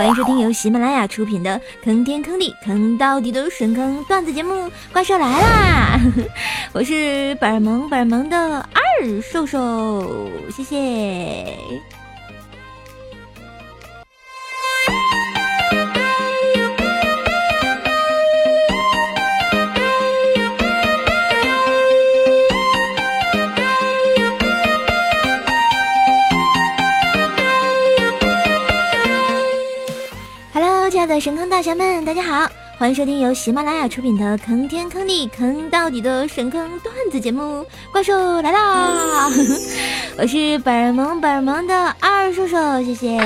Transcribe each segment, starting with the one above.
欢迎收听由喜马拉雅出品的《坑天坑地坑到底的神坑段子节目》，怪兽来啦！我是本萌本萌的二兽兽，谢谢。神坑大侠们，大家好，欢迎收听由喜马拉雅出品的《坑天坑地坑到底》的神坑段子节目，怪兽来啦！我是本儿萌本萌的二叔叔，谢谢。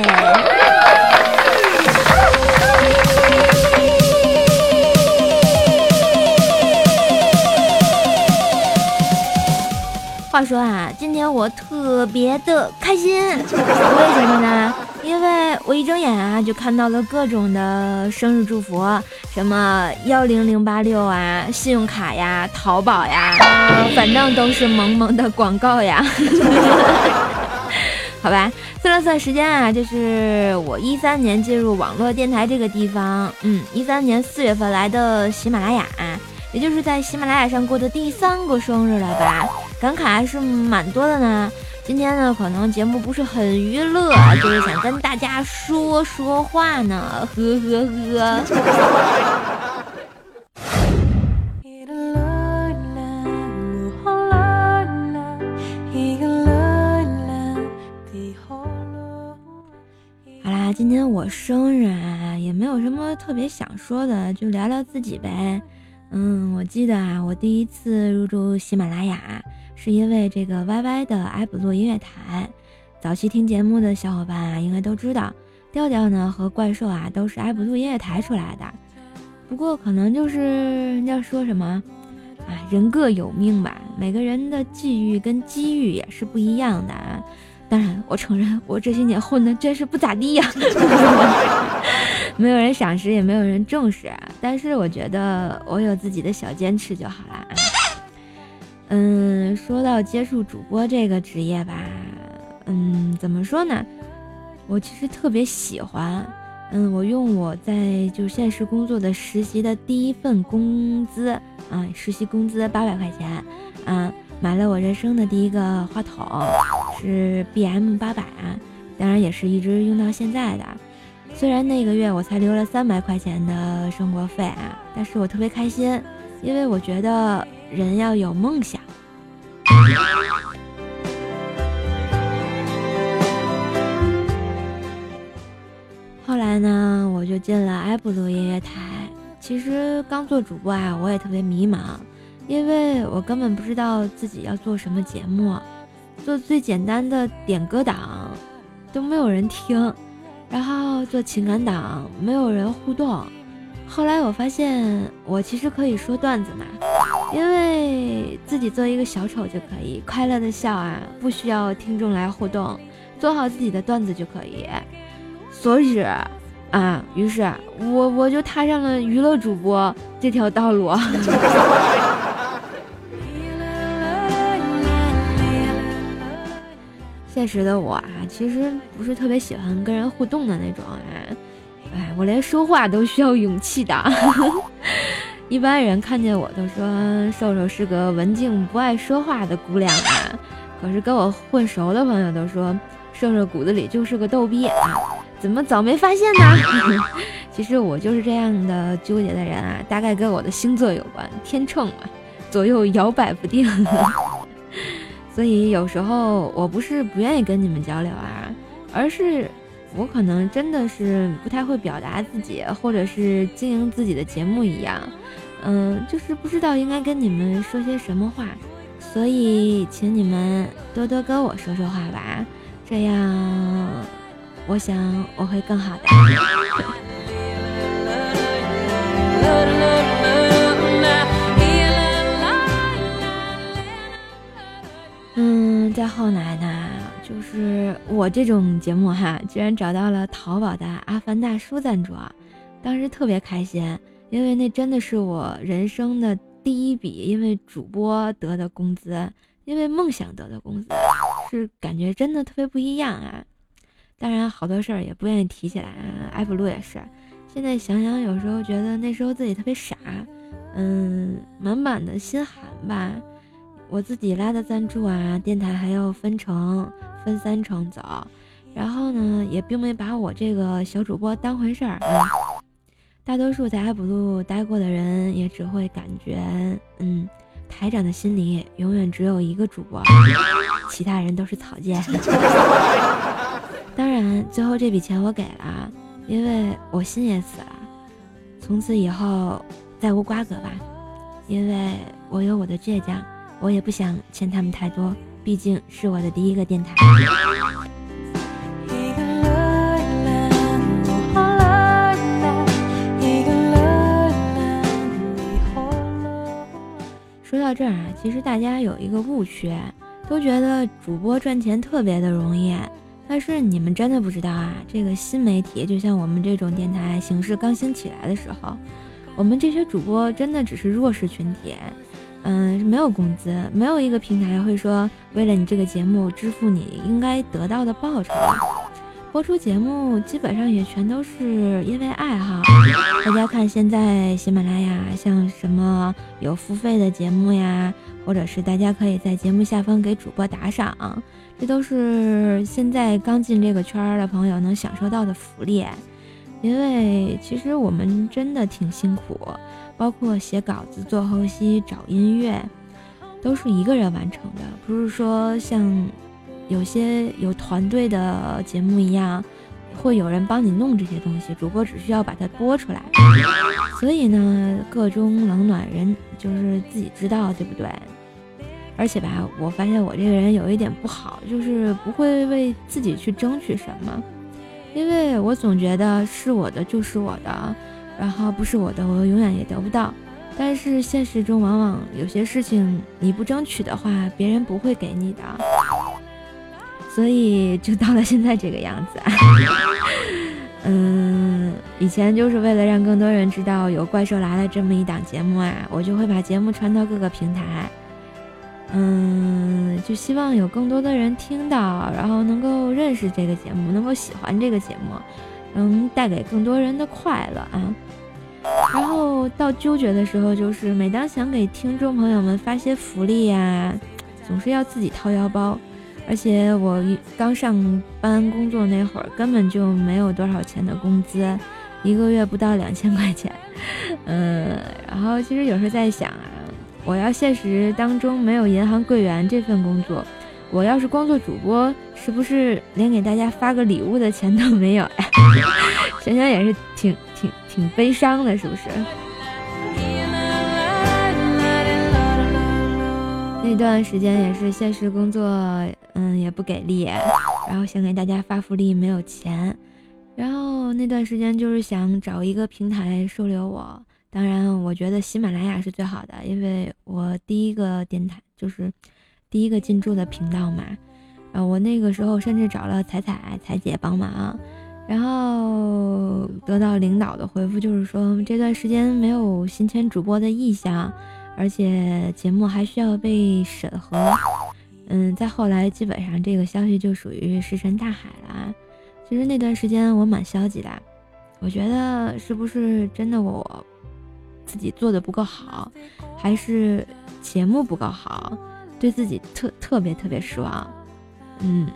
话说啊，今天我特别的开心，为什么呢？因为我一睁眼啊，就看到了各种的生日祝福，什么幺零零八六啊，信用卡呀，淘宝呀，反正都是萌萌的广告呀。好吧，算了算时间啊，就是我一三年进入网络电台这个地方，嗯，一三年四月份来的喜马拉雅。也就是在喜马拉雅上过的第三个生日了吧，感慨还是蛮多的呢。今天呢，可能节目不是很娱乐，就是想跟大家说说话呢，呵呵呵。好啦，今天我生日啊，也没有什么特别想说的，就聊聊自己呗。嗯，我记得啊，我第一次入驻喜马拉雅，是因为这个 YY 的埃普洛音乐台。早期听节目的小伙伴啊，应该都知道，调调呢和怪兽啊都是埃普洛音乐台出来的。不过可能就是人家说什么啊，人各有命吧，每个人的际遇跟机遇也是不一样的。当然，我承认我这些年混的真是不咋地呀。没有人赏识，也没有人重视，但是我觉得我有自己的小坚持就好了。嗯，说到接触主播这个职业吧，嗯，怎么说呢？我其实特别喜欢。嗯，我用我在就现实工作的实习的第一份工资啊，实习工资八百块钱，啊，买了我人生的第一个话筒，是 B M 八百啊，当然也是一直用到现在的。虽然那个月我才留了三百块钱的生活费啊，但是我特别开心，因为我觉得人要有梦想。进了埃布鲁音乐台。其实刚做主播啊，我也特别迷茫，因为我根本不知道自己要做什么节目，做最简单的点歌档都没有人听。然后做情感档，没有人互动。后来我发现，我其实可以说段子嘛，因为自己做一个小丑就可以快乐的笑啊，不需要听众来互动，做好自己的段子就可以。所以啊，于是我我就踏上了娱乐主播这条道路。现实的我啊，其实不是特别喜欢跟人互动的那种啊，哎，我连说话都需要勇气的。一般人看见我都说瘦瘦是个文静不爱说话的姑娘啊，可是跟我混熟的朋友都说瘦瘦骨子里就是个逗逼啊，怎么早没发现呢？其实我就是这样的纠结的人啊，大概跟我的星座有关，天秤嘛，左右摇摆不定。所以有时候我不是不愿意跟你们交流啊，而是我可能真的是不太会表达自己，或者是经营自己的节目一样，嗯，就是不知道应该跟你们说些什么话，所以请你们多多跟我说说话吧，这样我想我会更好的。再后来呢，就是我这种节目哈，居然找到了淘宝的阿凡大叔赞助，当时特别开心，因为那真的是我人生的第一笔，因为主播得的工资，因为梦想得的工资，是感觉真的特别不一样啊。当然好多事儿也不愿意提起来，啊艾普路也是。现在想想，有时候觉得那时候自己特别傻，嗯，满满的心寒吧。我自己拉的赞助啊，电台还要分成分三成走，然后呢，也并没把我这个小主播当回事儿啊。大多数在艾普路待过的人，也只会感觉，嗯，台长的心里永远只有一个主播，其他人都是草芥。当然，最后这笔钱我给了，因为我心也死了。从此以后再无瓜葛吧，因为我有我的倔强，我也不想欠他们太多，毕竟是我的第一个电台。说到这儿啊，其实大家有一个误区，都觉得主播赚钱特别的容易。但是你们真的不知道啊，这个新媒体就像我们这种电台形式刚兴起来的时候，我们这些主播真的只是弱势群体，嗯，没有工资，没有一个平台会说为了你这个节目支付你应该得到的报酬。播出节目基本上也全都是因为爱好。大家看现在喜马拉雅像什么有付费的节目呀，或者是大家可以在节目下方给主播打赏。这都是现在刚进这个圈儿的朋友能享受到的福利，因为其实我们真的挺辛苦，包括写稿子、做后期、找音乐，都是一个人完成的，不是说像有些有团队的节目一样，会有人帮你弄这些东西，主播只需要把它播出来。所以呢，各中冷暖人就是自己知道，对不对？而且吧，我发现我这个人有一点不好，就是不会为自己去争取什么，因为我总觉得是我的就是我的，然后不是我的，我永远也得不到。但是现实中往往有些事情你不争取的话，别人不会给你的，所以就到了现在这个样子。嗯，以前就是为了让更多人知道有《怪兽来了》这么一档节目啊，我就会把节目传到各个平台。嗯，就希望有更多的人听到，然后能够认识这个节目，能够喜欢这个节目，能带给更多人的快乐啊。然后到纠结的时候，就是每当想给听众朋友们发些福利呀，总是要自己掏腰包。而且我刚上班工作那会儿，根本就没有多少钱的工资，一个月不到两千块钱。嗯，然后其实有时候在想啊。我要现实当中没有银行柜员这份工作，我要是光做主播，是不是连给大家发个礼物的钱都没有呀？想想也是挺挺挺悲伤的，是不是？那段时间也是现实工作，嗯，也不给力，然后想给大家发福利没有钱，然后那段时间就是想找一个平台收留我。当然，我觉得喜马拉雅是最好的，因为我第一个电台就是第一个进驻的频道嘛。呃，我那个时候甚至找了彩彩彩姐帮忙，然后得到领导的回复就是说这段时间没有新签主播的意向，而且节目还需要被审核。嗯，再后来基本上这个消息就属于石沉大海了。其实那段时间我蛮消极的，我觉得是不是真的我。自己做的不够好，还是节目不够好，对自己特特别特别失望。嗯，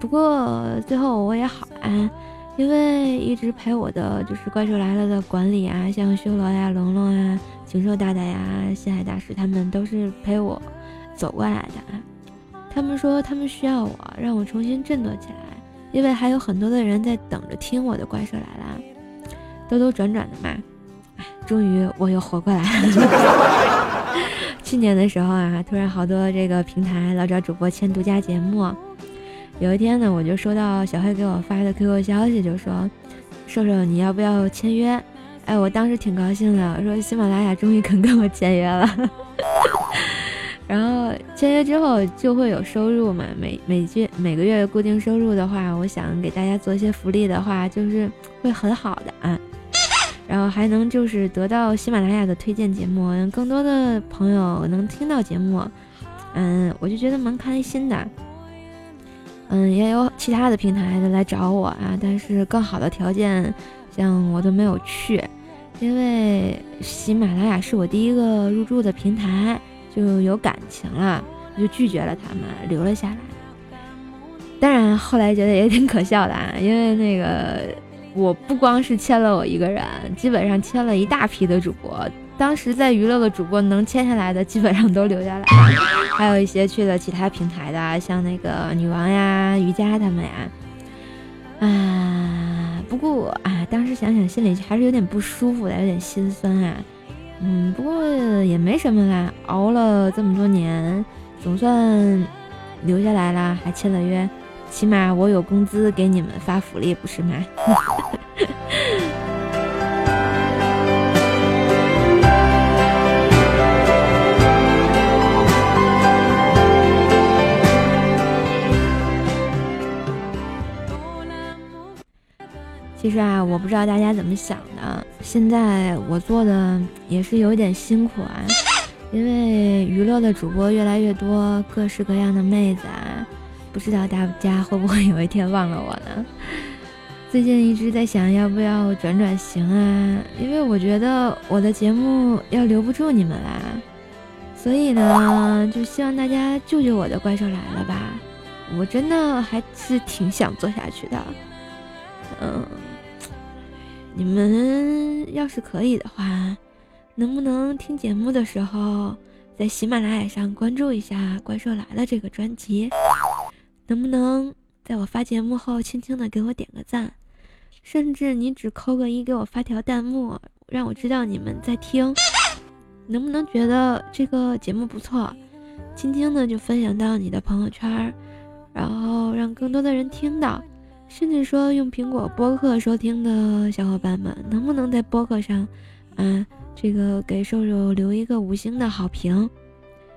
不过最后我也好安，因为一直陪我的就是怪兽来了的管理啊，像修罗呀、龙龙啊、禽兽大大呀、西海大师，他们都是陪我走过来的啊。他们说他们需要我，让我重新振作起来，因为还有很多的人在等着听我的怪兽来了，兜兜转转的嘛。终于我又活过来了。去年的时候啊，突然好多这个平台老找主播签独家节目。有一天呢，我就收到小黑给我发的 QQ 消息，就说：“瘦瘦，你要不要签约？”哎，我当时挺高兴的，我说喜马拉雅终于肯跟我签约了。然后签约之后就会有收入嘛，每每月每个月固定收入的话，我想给大家做一些福利的话，就是会很好的啊。然后还能就是得到喜马拉雅的推荐节目，让更多的朋友能听到节目，嗯，我就觉得蛮开心的。嗯，也有其他的平台的来找我啊，但是更好的条件，像我都没有去，因为喜马拉雅是我第一个入驻的平台，就有感情了，我就拒绝了他们，留了下来。当然后来觉得也挺可笑的啊，因为那个我不光是签了我一个人，基本上签了一大批的主播。当时在娱乐的主播能签下来的，基本上都留下来了，还有一些去了其他平台的，像那个女王呀、瑜伽他们呀。啊，不过啊，当时想想心里还是有点不舒服的，有点心酸啊。嗯，不过也没什么啦，熬了这么多年，总算留下来了，还签了约，起码我有工资给你们发福利，不是吗？其实啊，我不知道大家怎么想的。现在我做的也是有点辛苦啊，因为娱乐的主播越来越多，各式各样的妹子啊，不知道大家会不会有一天忘了我呢？最近一直在想要不要转转型啊，因为我觉得我的节目要留不住你们啦，所以呢，就希望大家救救我的《怪兽来了》吧，我真的还是挺想做下去的，嗯。你们要是可以的话，能不能听节目的时候在喜马拉雅上关注一下《怪兽来了》这个专辑？能不能在我发节目后轻轻的给我点个赞？甚至你只扣个一给我发条弹幕，让我知道你们在听？能不能觉得这个节目不错，轻轻的就分享到你的朋友圈，然后让更多的人听到？甚至说用苹果播客收听的小伙伴们，能不能在播客上，啊，这个给瘦瘦留一个五星的好评，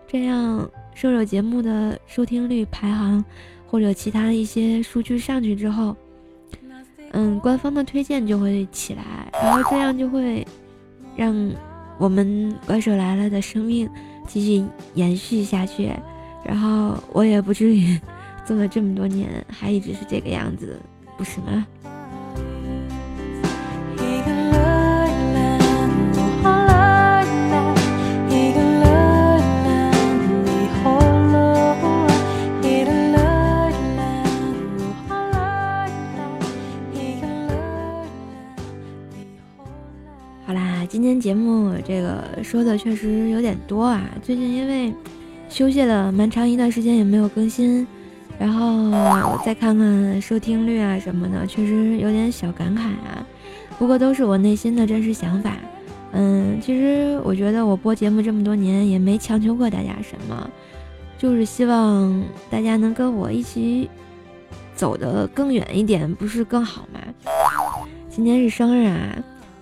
这样瘦瘦节目的收听率排行或者其他的一些数据上去之后，嗯，官方的推荐就会起来，然后这样就会让我们怪兽来了的生命继续延续下去，然后我也不至于。做了这么多年，还一直是这个样子，不是吗？好啦，今天节目这个说的确实有点多啊。最近因为休息了蛮长一段时间，也没有更新。然后再看看收听率啊什么的，确实有点小感慨啊。不过都是我内心的真实想法。嗯，其实我觉得我播节目这么多年也没强求过大家什么，就是希望大家能跟我一起走得更远一点，不是更好吗？今天是生日啊，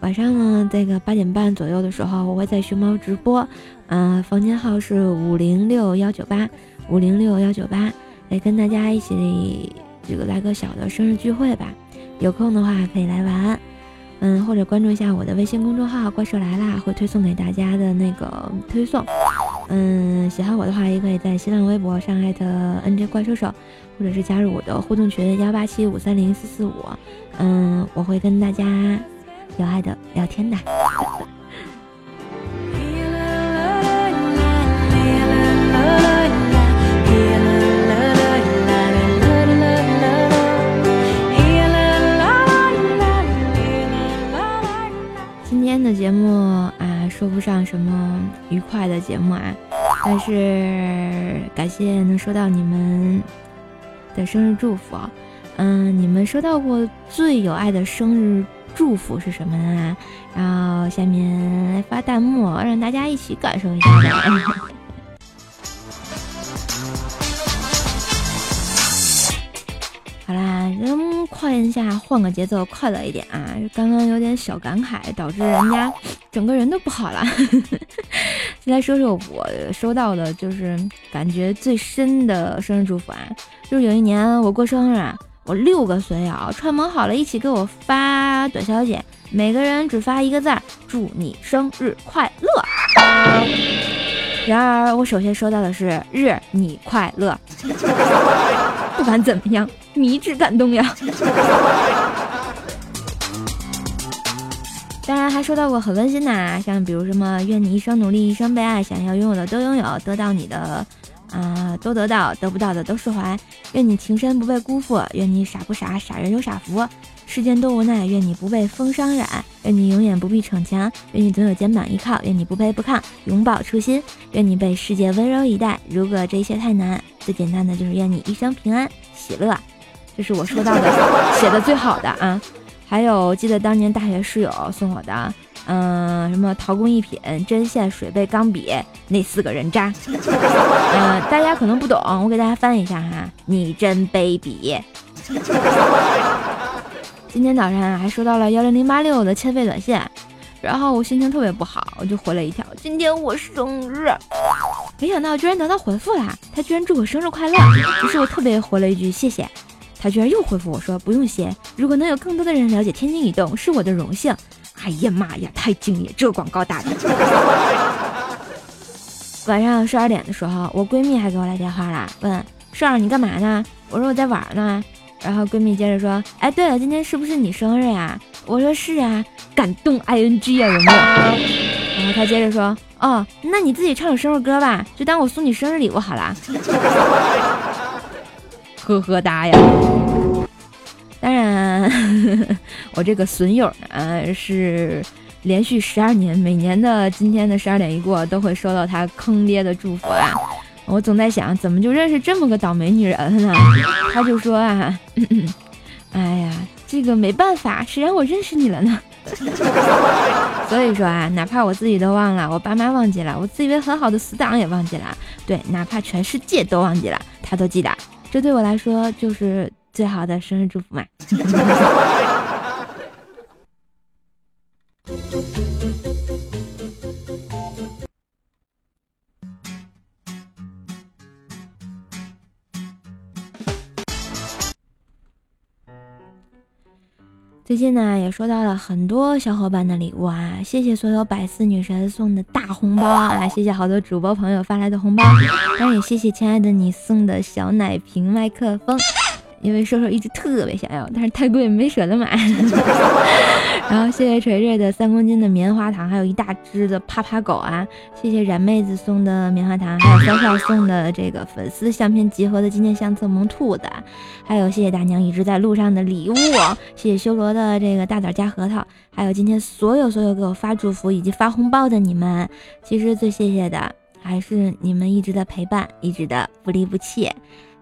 晚上呢这个八点半左右的时候，我会在熊猫直播，嗯，房间号是五零六幺九八五零六幺九八。来跟大家一起这个来个小的生日聚会吧，有空的话可以来玩，嗯，或者关注一下我的微信公众号“怪兽来啦”，会推送给大家的那个推送。嗯，喜欢我的话也可以在新浪微博上艾特 “nj 怪兽手”，或者是加入我的互动群幺八七五三零四四五，嗯，我会跟大家有爱的聊天的。今天的节目啊，说不上什么愉快的节目啊，但是感谢能收到你们的生日祝福。嗯，你们收到过最有爱的生日祝福是什么呢？然后下面来发弹幕，让大家一起感受一下。吧换一下，换个节奏，快乐一点啊！刚刚有点小感慨，导致人家 整个人都不好了。先来说说我收到的，就是感觉最深的生日祝福啊，就是有一年我过生日，我六个损友串门好了，一起给我发短消息，每个人只发一个字：祝你生日快乐。然而我首先收到的是日你快乐。不管怎么样，迷之感动呀。当然还收到过很温馨的，像比如什么愿你一生努力，一生被爱，想要拥有的都拥有，得到你的。啊，都得到，得不到的都释怀。愿你情深不被辜负，愿你傻不傻，傻人有傻福。世间多无奈，愿你不被风霜染，愿你永远不必逞强，愿你总有肩膀依靠，愿你不卑不亢，永葆初心，愿你被世界温柔以待。如果这一切太难，最简单的就是愿你一生平安喜乐。这是我收到的写的最好的啊。还有，记得当年大学室友送我的。嗯，什么陶工艺品、针线、水杯、钢笔，那四个人渣。嗯，大家可能不懂，我给大家翻一下哈。你真卑鄙。今天早上还收到了幺零零八六的欠费短信，然后我心情特别不好，我就回了一条：今天我生日。没想到居然得到回复了，他居然祝我生日快乐。于是我特别回了一句谢谢，他居然又回复我说不用谢，如果能有更多的人了解天津移动，是我的荣幸。哎呀妈呀，太敬业！这广告打的。晚上十二点的时候，我闺蜜还给我来电话了，问顺儿你干嘛呢？我说我在玩呢。然后闺蜜接着说，哎，对了，今天是不是你生日呀？我说是啊，感动 I N G 啊，有没有？然后他接着说，哦，那你自己唱首生日歌吧，就当我送你生日礼物好了。呵呵哒呀。当然，我这个损友呢是连续十二年，每年的今天的十二点一过，都会收到他坑爹的祝福啊！我总在想，怎么就认识这么个倒霉女人呢？他就说啊，哎呀，这个没办法，谁让我认识你了呢？所以说啊，哪怕我自己都忘了，我爸妈忘记了，我自以为很好的死党也忘记了，对，哪怕全世界都忘记了，他都记得。这对我来说就是。最好的生日祝福嘛！最近呢，也收到了很多小伙伴的礼物啊！谢谢所有百思女神送的大红包啊！谢谢好多主播朋友发来的红包，当然也谢谢亲爱的你送的小奶瓶麦克风。因为瘦瘦一直特别想要，但是太贵没舍得买。然后谢谢锤锤的三公斤的棉花糖，还有一大只的趴趴狗啊！谢谢冉妹子送的棉花糖，还有潇潇送的这个粉丝相片集合的纪念相册萌兔子，还有谢谢大娘一直在路上的礼物，谢谢修罗的这个大枣加核桃，还有今天所有所有给我发祝福以及发红包的你们，其实最谢谢的还是你们一直的陪伴，一直的不离不弃。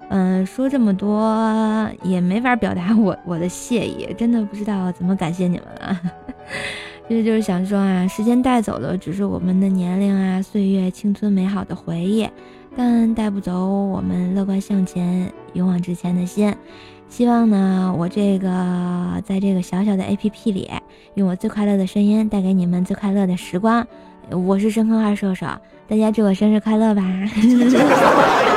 嗯，说这么多也没法表达我我的谢意，真的不知道怎么感谢你们了。其实就是想说啊，时间带走的只是我们的年龄啊、岁月、青春美好的回忆，但带不走我们乐观向前、勇往直前的心。希望呢，我这个在这个小小的 APP 里，用我最快乐的声音带给你们最快乐的时光。我是深坑二瘦瘦，大家祝我生日快乐吧！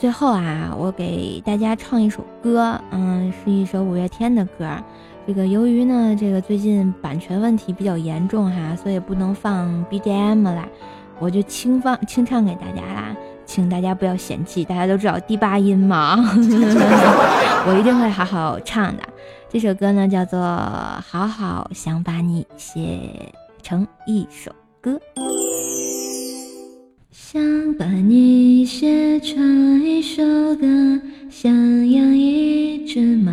最后啊，我给大家唱一首歌，嗯，是一首五月天的歌。这个由于呢，这个最近版权问题比较严重哈，所以不能放 BGM 啦，我就轻放轻唱给大家啦，请大家不要嫌弃。大家都知道第八音嘛，我一定会好好唱的。这首歌呢叫做《好好想把你写成一首歌》。想把你写成一首歌，想养一只猫，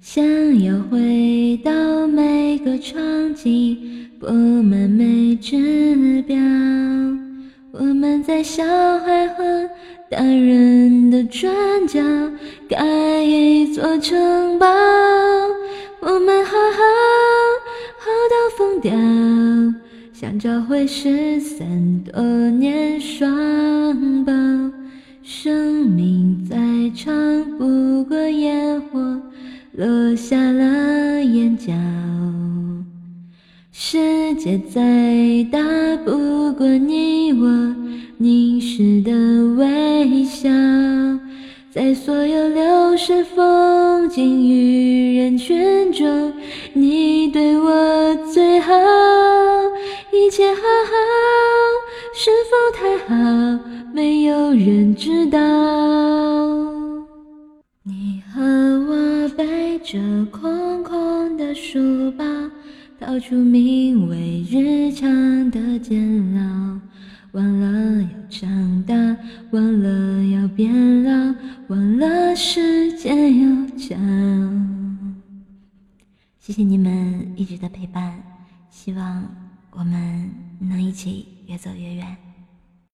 想要回到每个场景，布满每只标。我们在小孩和大人的转角盖一座城堡，我们好好好到疯掉。想找回失散多年双胞，生命再长不过烟火落下了眼角，世界再大不过你我凝视的微笑，在所有流逝风景。与逃出名为日常的煎熬。忘了要长大，忘了要变老，忘了时间有长。谢谢你们一直的陪伴，希望我们能一起越走越远。